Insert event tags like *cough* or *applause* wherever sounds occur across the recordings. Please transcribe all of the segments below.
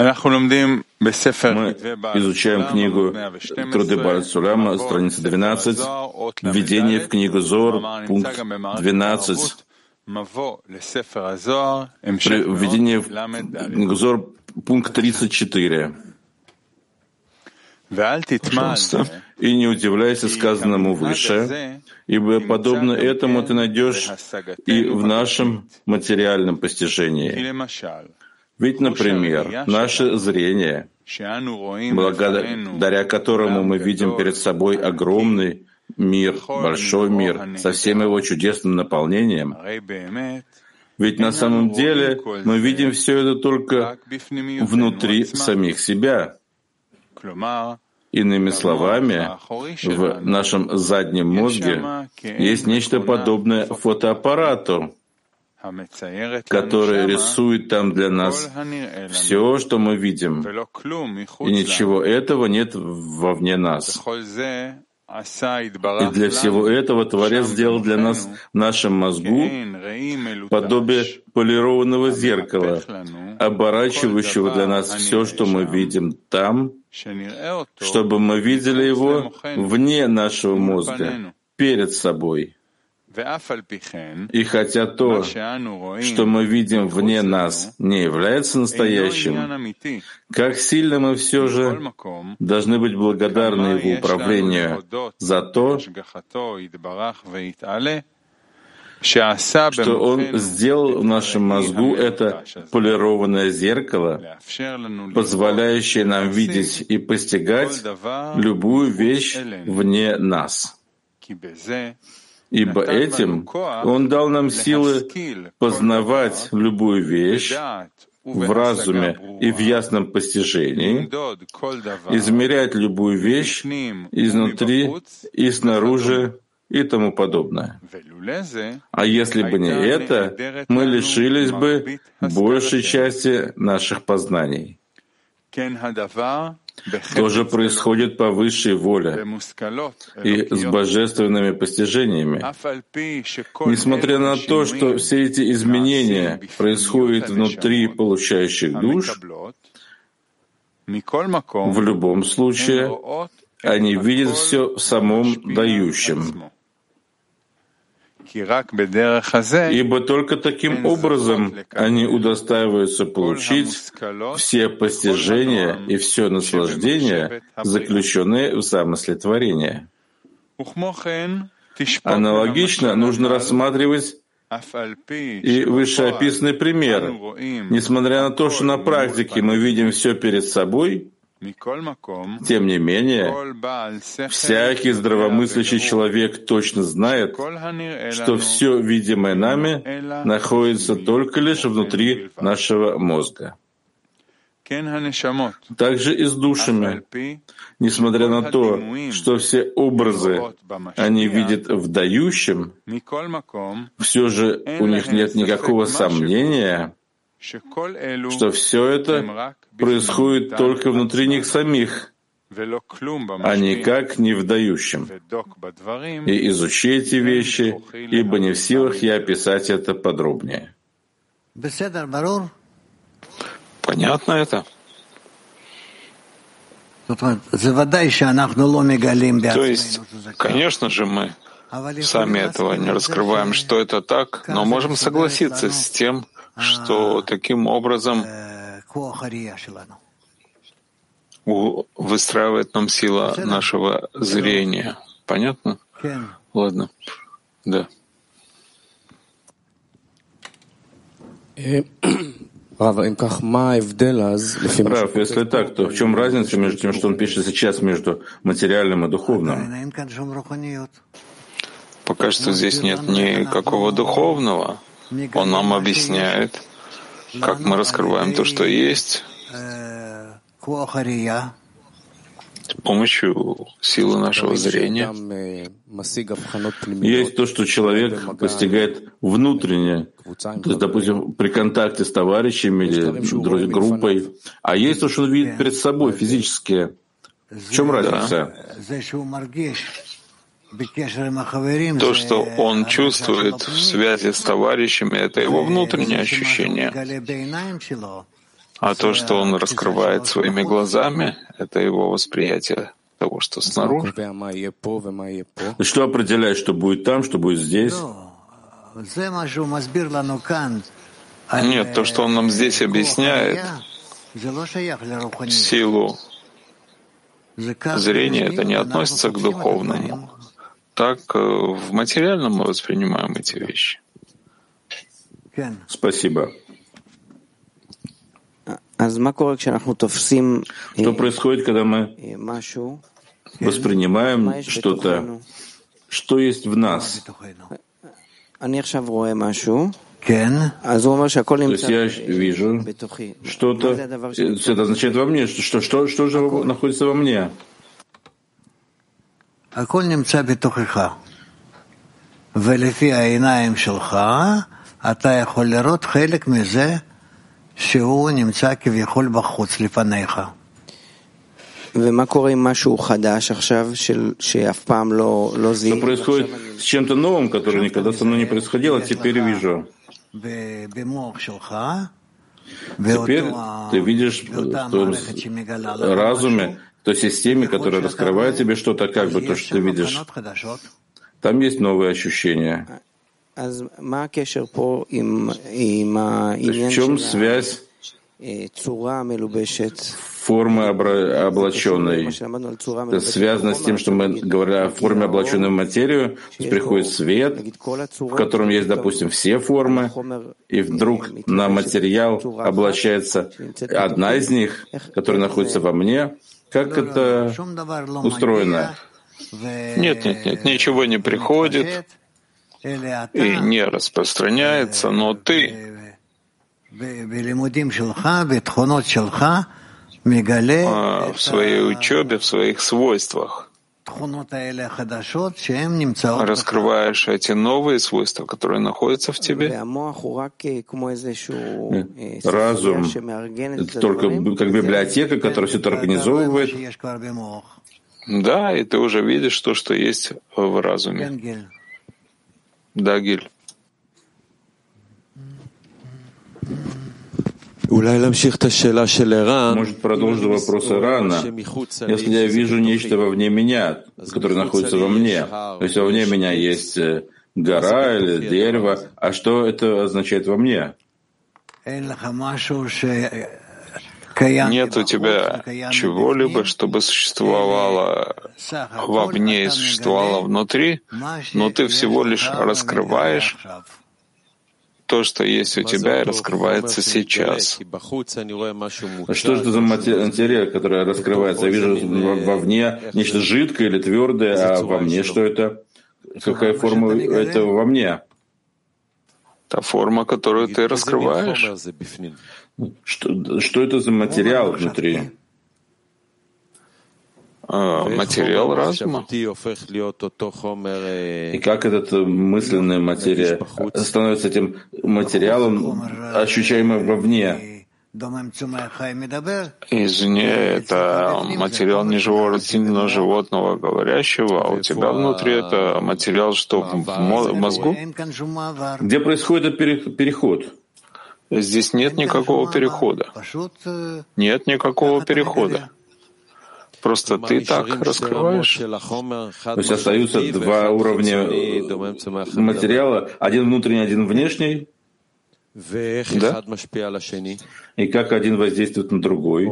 Мы изучаем книгу Труды Барцуляма, страница 12, введение в книгу Зор, пункт 12, введение в книгу Зор, пункт 34. Пожалуйста. И не удивляйся сказанному выше, ибо подобно этому ты найдешь и в нашем материальном постижении. Ведь, например, наше зрение, благодаря которому мы видим перед собой огромный мир, большой мир, со всем его чудесным наполнением, ведь на самом деле мы видим все это только внутри самих себя. Иными словами, в нашем заднем мозге есть нечто подобное фотоаппарату, который рисует там для нас все, что мы видим, и ничего этого нет вовне нас. И для всего этого Творец сделал для нас в нашем мозгу подобие полированного зеркала, оборачивающего для нас все, что мы видим там, чтобы мы видели его вне нашего мозга, перед собой. И хотя то, что мы видим вне нас, не является настоящим, как сильно мы все же должны быть благодарны Его управлению за то, что Он сделал в нашем мозгу это полированное зеркало, позволяющее нам видеть и постигать любую вещь вне нас ибо этим Он дал нам силы познавать любую вещь в разуме и в ясном постижении, измерять любую вещь изнутри и снаружи и тому подобное. А если бы не это, мы лишились бы большей части наших познаний. То же происходит по высшей воле и с божественными постижениями. Несмотря на то, что все эти изменения происходят внутри получающих душ, в любом случае они видят все в самом дающем. Ибо только таким образом они удостаиваются получить все постижения и все наслаждение, заключенные в замысле творения. Аналогично нужно рассматривать и вышеописанный пример. Несмотря на то, что на практике мы видим все перед собой, тем не менее, всякий здравомыслящий человек точно знает, что все видимое нами находится только лишь внутри нашего мозга. Также и с душами. Несмотря на то, что все образы они видят в дающем, все же у них нет никакого сомнения, что все это происходит только внутри них самих, а никак не в дающем. И изучи эти вещи, ибо не в силах я описать это подробнее. Понятно это? То есть, конечно же, мы сами этого не раскрываем, что это так, но можем согласиться с тем, что таким образом выстраивает нам сила нашего зрения. Понятно? Ладно. Да. *clears throat* Рав, если так, то в чем разница между тем, что он пишет сейчас между материальным и духовным? Пока что здесь нет никакого духовного. Он нам объясняет, как мы раскрываем то, что есть, с помощью силы нашего зрения. Есть то, что человек постигает внутренне, то есть, допустим, при контакте с товарищами или группой, а есть то, что он видит перед собой физически. В чем разница? То, что он чувствует в связи с товарищами, это его внутреннее ощущение. А то, что он раскрывает своими глазами, это его восприятие того, что снаружи. Что определяет, что будет там, что будет здесь? Нет, то, что он нам здесь объясняет, силу зрения, это не относится к духовному. Так э, в материальном мы воспринимаем эти вещи. Спасибо. Что происходит, когда мы воспринимаем что-то, что есть в нас? То есть я вижу что-то, это означает во мне, что, что, что же находится во мне? ולפי העיניים שלך, אתה יכול לראות חלק מזה שהוא נמצא כביכול בחוץ לפניך. ומה קורה עם משהו חדש עכשיו, שאף פעם לא, לא זיהיתי? Что происходит с чем-то новым, которое никогда со мной не происходило, теперь вижу. Теперь ты видишь в том разуме, в той системе, которая раскрывает тебе что-то, как бы то, что ты видишь. Там есть новые ощущения. В чем связь формы облаченной. Это связано с тем, что мы говорим о форме облаченной в материю, приходит свет, в котором есть, допустим, все формы, и вдруг на материал облачается одна из них, которая находится во мне. Как это устроено? Нет, нет, нет, ничего не приходит и не распространяется, но ты а, в своей учебе, в своих свойствах. Раскрываешь эти новые свойства, которые находятся в тебе. Разум — это только как библиотека, которая все это организовывает. Да, и ты уже видишь то, что есть в разуме. Да, Гиль. Может продолжить вопрос Ирана. Если я вижу нечто вовне меня, которое находится во мне, то есть вовне меня есть э, гора или дерево, а что это означает во мне? Нет у тебя чего-либо, чтобы существовало вовне и существовало внутри, но ты всего лишь раскрываешь то, что есть у тебя, раскрывается сейчас. А что же это за материя, которая раскрывается? Я вижу вовне нечто жидкое или твердое, а во мне что это? Какая форма этого во мне? Та форма, которую ты раскрываешь. Что, что это за материал внутри? А, материал разума. И как эта мысленная материя становится этим материалом, ощущаемым вовне? Извне, это материал не живого растительного животного говорящего, а у тебя внутри это материал, что в мозгу? Где происходит переход? Здесь нет никакого перехода. Нет никакого перехода. Просто ты так раскрываешь. То есть остаются два уровня материала, один внутренний, один внешний. Да? И как один воздействует на другой?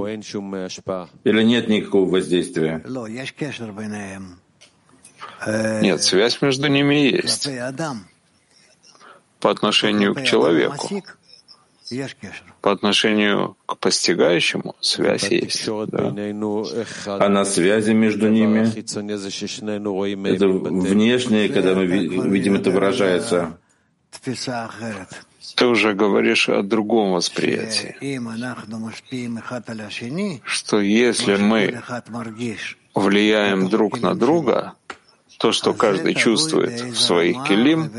Или нет никакого воздействия? Нет, связь между ними есть по отношению к человеку. По отношению к постигающему связь есть. Да. А на связи между ними, это внешнее, когда мы видим, это выражается. Ты уже говоришь о другом восприятии, что если мы влияем друг на друга, то, что каждый чувствует в своих келим,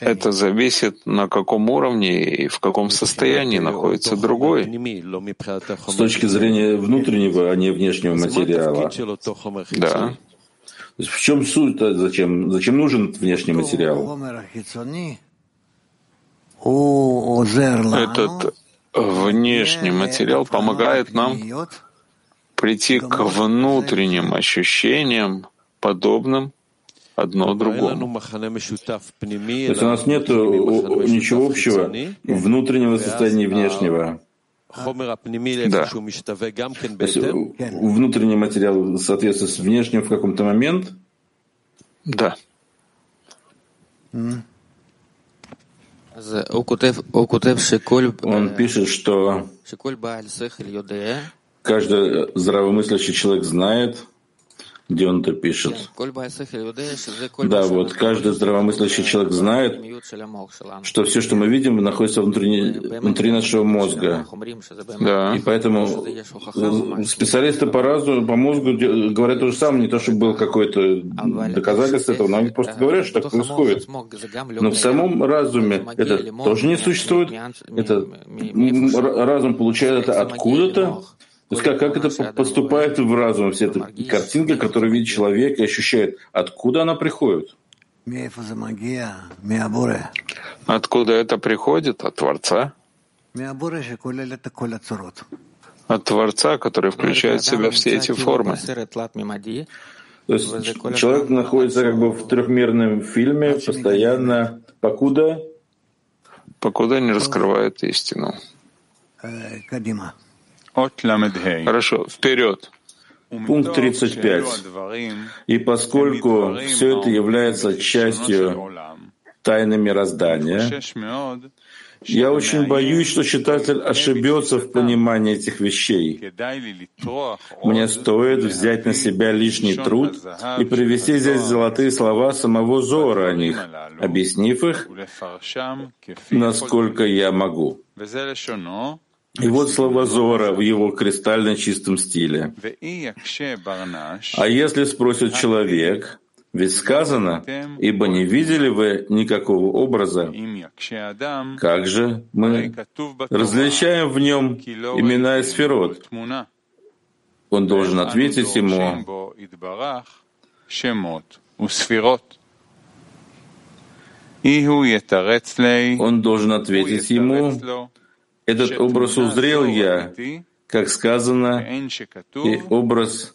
это зависит, на каком уровне и в каком состоянии находится другой. С точки зрения внутреннего, а не внешнего материала. Да. В чем суть? Зачем, зачем нужен внешний материал? Этот внешний материал помогает нам прийти к внутренним ощущениям, подобным одно другому. То есть у нас нет ничего общего внутреннего состояния и внешнего. Да. То есть внутренний материал соответствует с внешним в каком-то момент? Да. Он пишет, что каждый здравомыслящий человек знает, где он это пишет. Да, вот каждый здравомыслящий человек знает, что все, что мы видим, находится внутри, внутри нашего мозга. Да. И поэтому специалисты по разуму, по мозгу говорят то же самое, не то, чтобы было какое-то доказательство этого, но они просто говорят, что так происходит. Но в самом разуме это тоже не существует. Это разум получает это откуда-то, то есть как, как это поступает в разум, вся эта картинка, которую видит человек и ощущает, откуда она приходит? Откуда это приходит? От Творца? От Творца, который включает в себя все эти формы. То есть человек находится как бы в трехмерном фильме постоянно, покуда? Покуда не раскрывает истину. Хорошо, вперед. Пункт 35. И поскольку все это является частью тайны мироздания, я очень боюсь, что читатель ошибется в понимании этих вещей. Мне стоит взять на себя лишний труд и привести здесь золотые слова самого Зора о них, объяснив их, насколько я могу. И вот слова Зора в его кристально чистом стиле. А если спросит человек, ведь сказано, ибо не видели вы никакого образа, как же мы различаем в нем имена и сферот? Он должен ответить ему, он должен ответить ему, этот образ узрел я, как сказано, и образ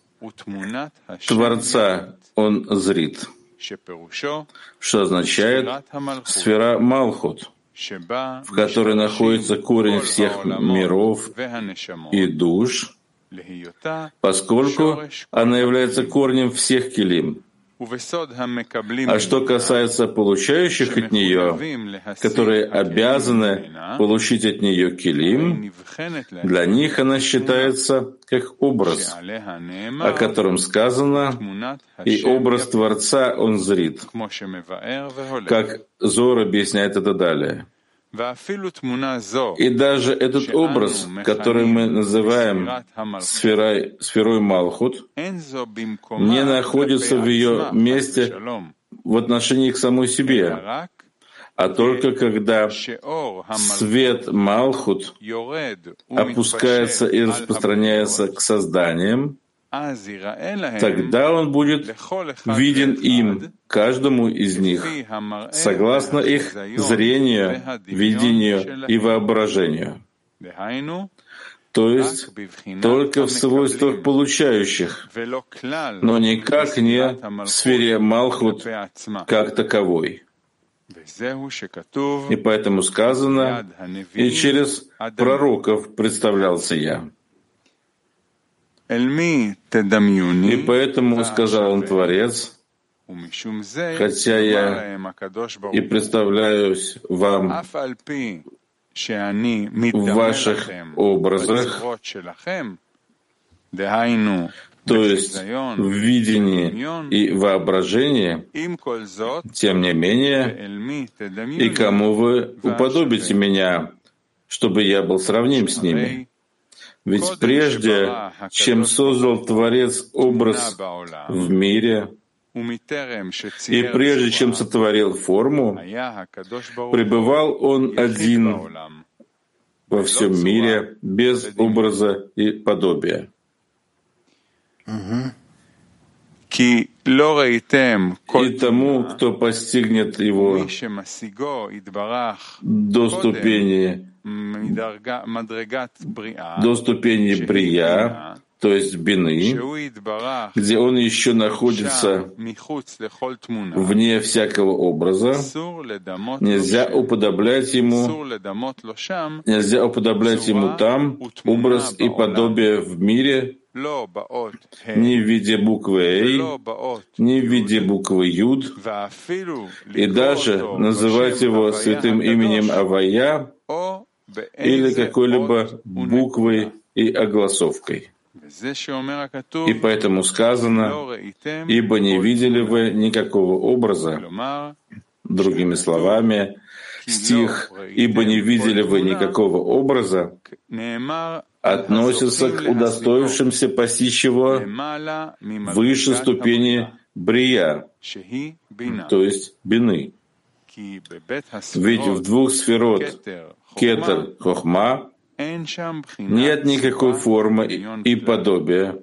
Творца он зрит, что означает сфера Малхут, в которой находится корень всех миров и душ, поскольку она является корнем всех килим. А что касается получающих от нее, которые обязаны получить от нее килим, для них она считается как образ, о котором сказано, и образ Творца он зрит, как Зор объясняет это далее. И даже этот образ, который мы называем сферой, сферой Малхут, не находится в ее месте в отношении к самой себе, а только когда свет Малхут опускается и распространяется к созданиям, тогда он будет виден им, каждому из них, согласно их зрению, видению и воображению. То есть только в свойствах получающих, но никак не в сфере Малхут как таковой. И поэтому сказано, и через пророков представлялся я. И поэтому сказал он Творец, хотя я и представляюсь вам в ваших образах, то есть в видении и воображении, тем не менее, и кому вы уподобите меня, чтобы я был сравним с ними. Ведь прежде, чем создал Творец образ в мире, и прежде чем сотворил форму, пребывал он один во всем мире, без образа и подобия. И тому, кто постигнет его до ступени, до ступени брия, то есть бины, где он еще находится вне всякого образа, нельзя уподоблять ему, нельзя уподоблять ему там образ и подобие в мире, ни в виде буквы «Эй», ни в виде буквы «Юд», и даже называть его святым именем Авая или какой-либо буквой и огласовкой. И поэтому сказано, ибо не видели вы никакого образа, другими словами, стих «ибо не видели вы никакого образа» относится к удостоившимся постичь его выше ступени брия, то есть бины. Ведь в двух сферот кетер хохма нет никакой формы и подобия,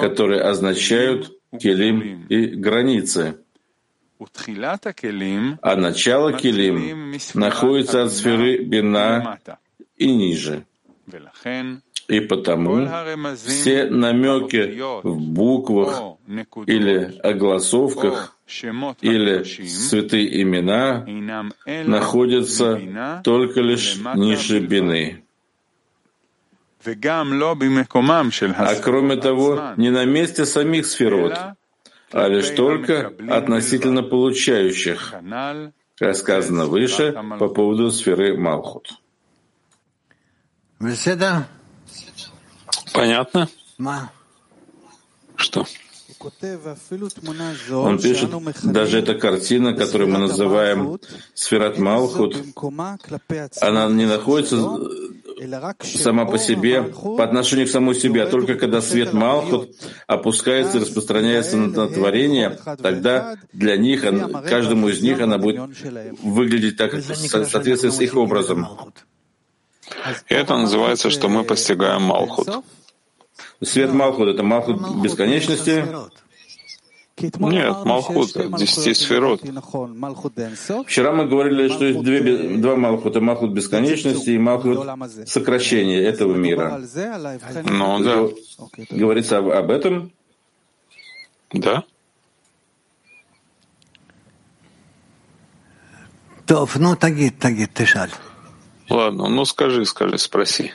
которые означают келим и границы. А начало келим находится от сферы бина и ниже. И потому все намеки в буквах или огласовках или святые имена находятся только лишь ниже бины. А кроме того, не на месте самих сферот, а лишь только относительно получающих, как сказано выше по поводу сферы Малхут. Понятно? Что? Он пишет, даже эта картина, которую мы называем Сферат Малхут, она не находится сама по себе, по отношению к самой себе, а только когда свет Малхут опускается и распространяется на, на творение, тогда для них, каждому из них она будет выглядеть так, в соответствии с их образом. И это называется, что мы постигаем Малхут. Свет Малхут — это Малхут бесконечности? Нет, Малхут — десяти сферот. Вчера мы говорили, что есть две, два Малхута. Малхут бесконечности и Малхут сокращения этого мира. Ну да. Говорится об, об этом? Да. ну, тагит, тагит, ты шаль. Ладно, ну скажи, скажи, спроси.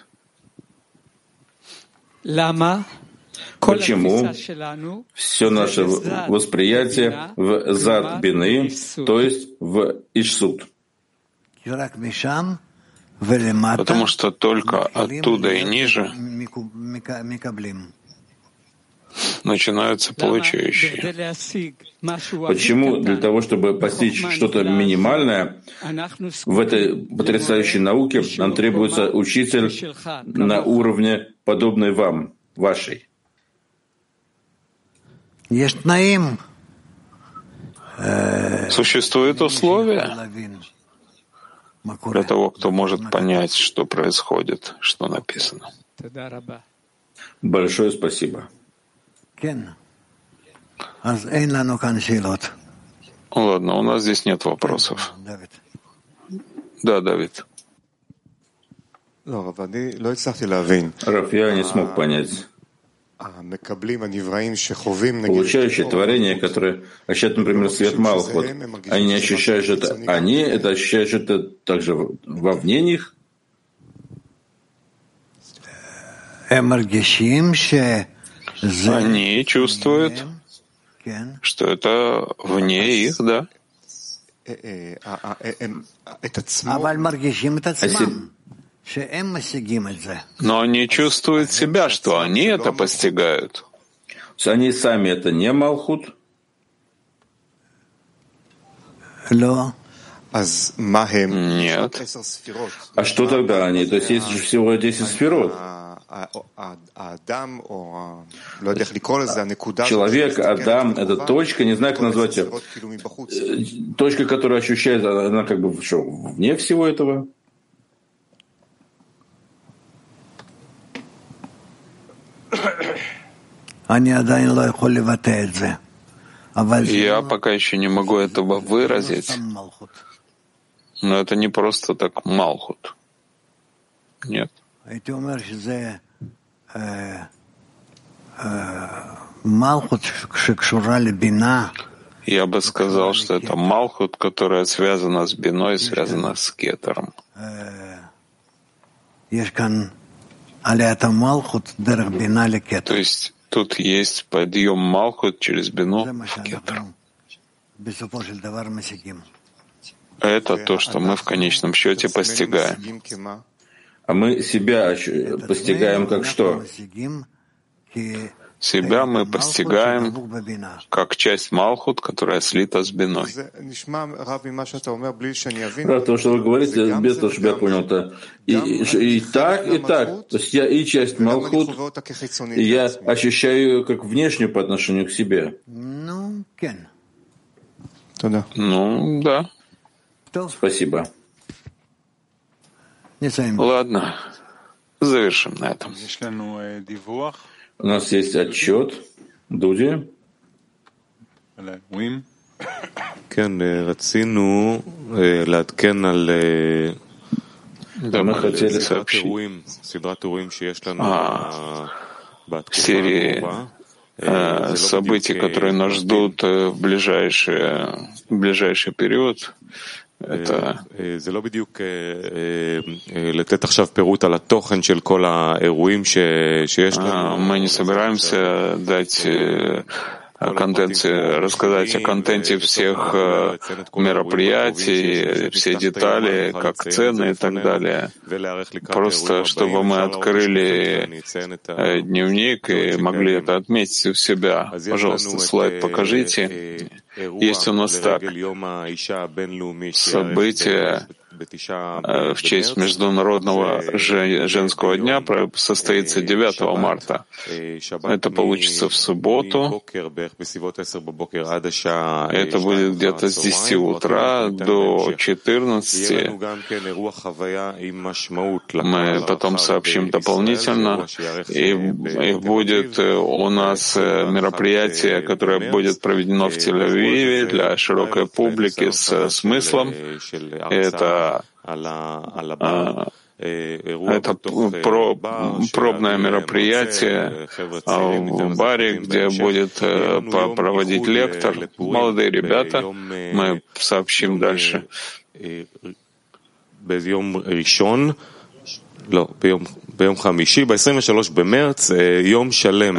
Почему все наше восприятие в зад бины, то есть в Ишсуд? Потому что только оттуда и ниже начинаются получающие. Почему? Для того, чтобы постичь что-то минимальное, в этой потрясающей науке нам требуется учитель на уровне, подобный вам, вашей. Существуют условия для того, кто может понять, что происходит, что написано. Большое спасибо. Ладно, у нас здесь нет вопросов. Да, Давид. Раф, я не смог понять. Получающие творения, которые ощущают, например, свет Малхот, они не ощущают что это они, это ощущают что это также вовне них? Они чувствуют, что это вне их, да. Но они чувствуют себя, что они это постигают. Они сами это не Малхут? Нет. А что тогда они? То есть есть же всего 10 сферот. Человек, Адам, это точка, не знаю, как назвать ее. Точка, которая ощущается, она как бы что, вне всего этого? Я пока еще не могу этого выразить, но это не просто так Малхут. Нет. Я бы сказал, что это Малхут, которая связана с Биной, связана с Кетером. То есть тут есть подъем Малхут через Бину в Кетер. Это то, что мы в конечном счете постигаем. А мы себя постигаем как что? Себя мы постигаем как часть Малхут, которая слита с Биной. Да, то, что вы говорите, без того, чтобы я понял это. И, и, и так, и так. То есть я и часть Малхут, и я ощущаю ее как внешнюю по отношению к себе. Ну, ну да. Спасибо. Ладно, завершим на этом. У нас есть отчет. Дуди. Да, мы хотели сообщить. о а, серии а, событий, которые нас ждут э, в ближайший, в ближайший период. Это זה לא בדיוק לתת עכשיו פירוט על התוכן של כל האירועים שיש לנו. Мы не собираемся дать Контенте, рассказать о контенте всех мероприятий, все детали, как цены и так далее. Просто чтобы мы открыли дневник и могли это отметить у себя. Пожалуйста, слайд покажите. Есть у нас так. События Э, в честь Международного женского дня состоится 9 марта. Это получится в субботу. Это будет где-то с 10 утра до 14. Мы потом сообщим дополнительно. И, и будет э, у нас э, мероприятие, которое будет проведено в Тель-Авиве для широкой публики с смыслом. Это а, это про, пробное мероприятие в баре, где будет э, проводить лектор. Молодые ребята, мы сообщим дальше. ביום חמישי, ב-23 במרץ, יום שלם.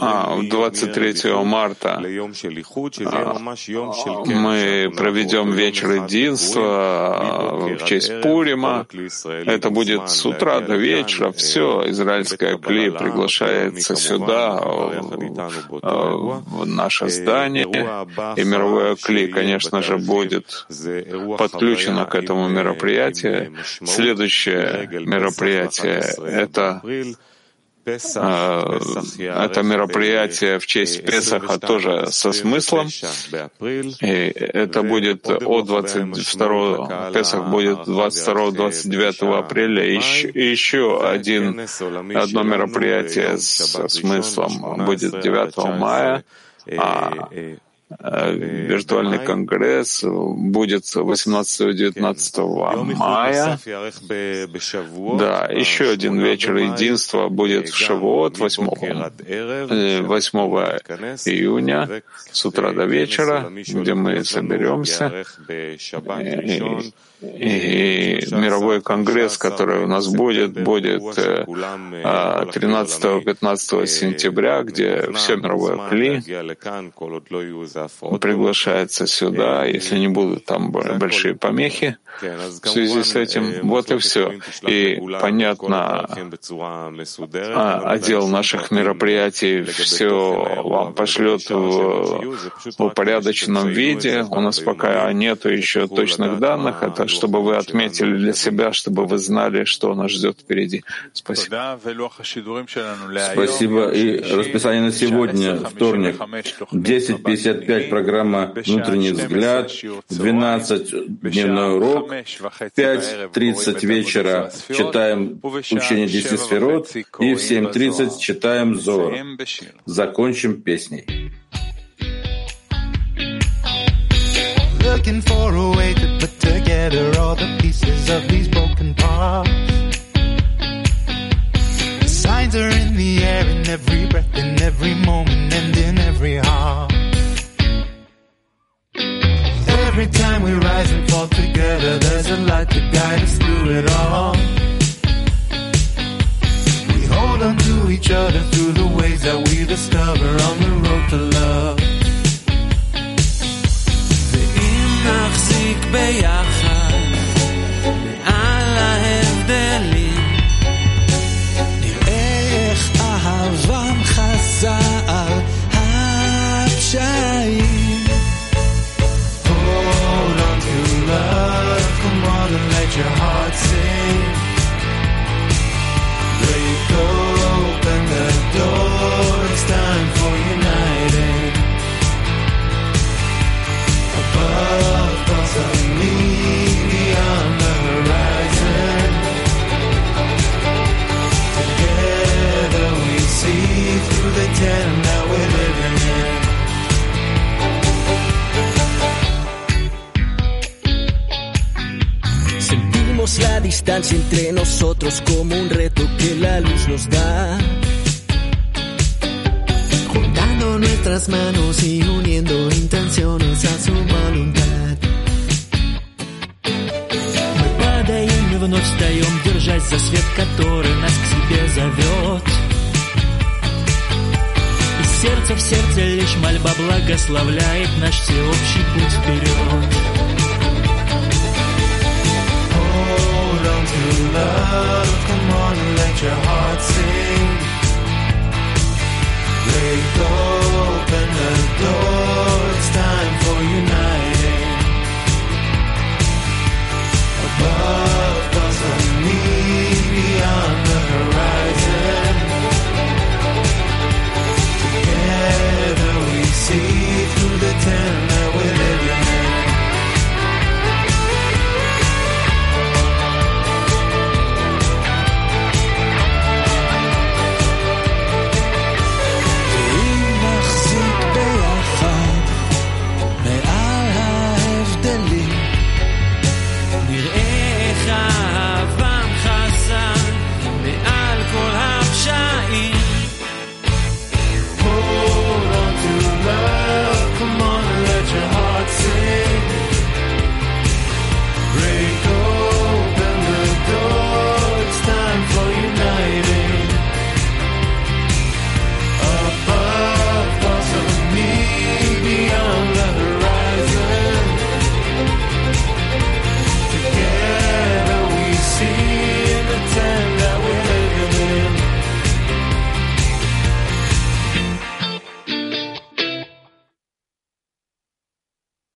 А, 23 марта мы проведем вечер единства в честь Пурима. Это будет с утра до вечера. Все, израильская кли приглашается сюда, в наше здание. *laughs* И мировое кли, конечно же, будет подключено к этому мероприятию. Следующее мероприятие мероприятие. Это а, это мероприятие в честь Песаха тоже со смыслом. И это будет от 22 Песах будет 22-29 апреля. И еще, еще один, одно мероприятие со смыслом будет 9 мая. А Э, виртуальный конгресс будет 18-19 мая. Да, еще один вечер единства будет в Шавуот 8, 8 июня с утра до вечера, где мы соберемся. И, мировой конгресс, который у нас будет, будет 13-15 э, сентября, где все мировое кли приглашается сюда, если не будут там большие помехи в связи с этим. Вот и все. И понятно, а, отдел наших мероприятий все вам пошлет в, в упорядоченном виде. У нас пока нету еще точных данных. Это чтобы вы отметили для себя, чтобы вы знали, что нас ждет впереди. Спасибо. Спасибо. И расписание на сегодня, вторник, 10.55 5 программа «Внутренний взгляд», в 12 дневной урок, в 5.30 вечера читаем учение 10 сферот и в 7.30 читаем Зор. Закончим песней. Looking for a way to put together all the pieces of these broken parts. Signs are in the air in every breath, in every moment, and in every heart. Every time we rise and fall together, there's a light to guide us through it all. We hold on to each other through the ways that we discover on the road to love. נחזיק ביחד за свет, который нас к себе зовет. И сердце в сердце лишь мольба благословляет наш всеобщий путь вперед. Above